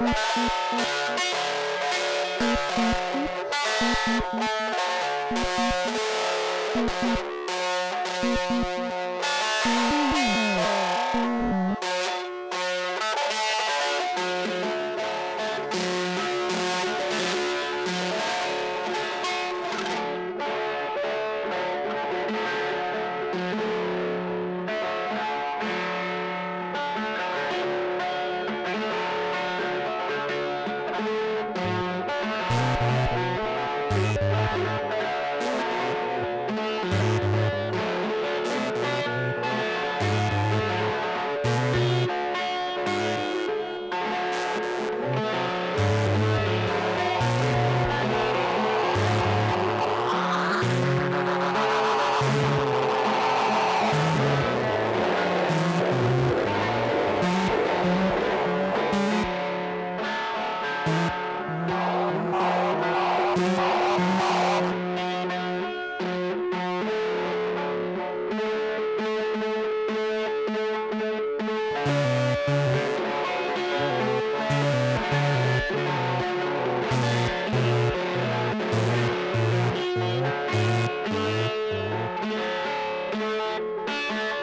Thank Bye. Bye.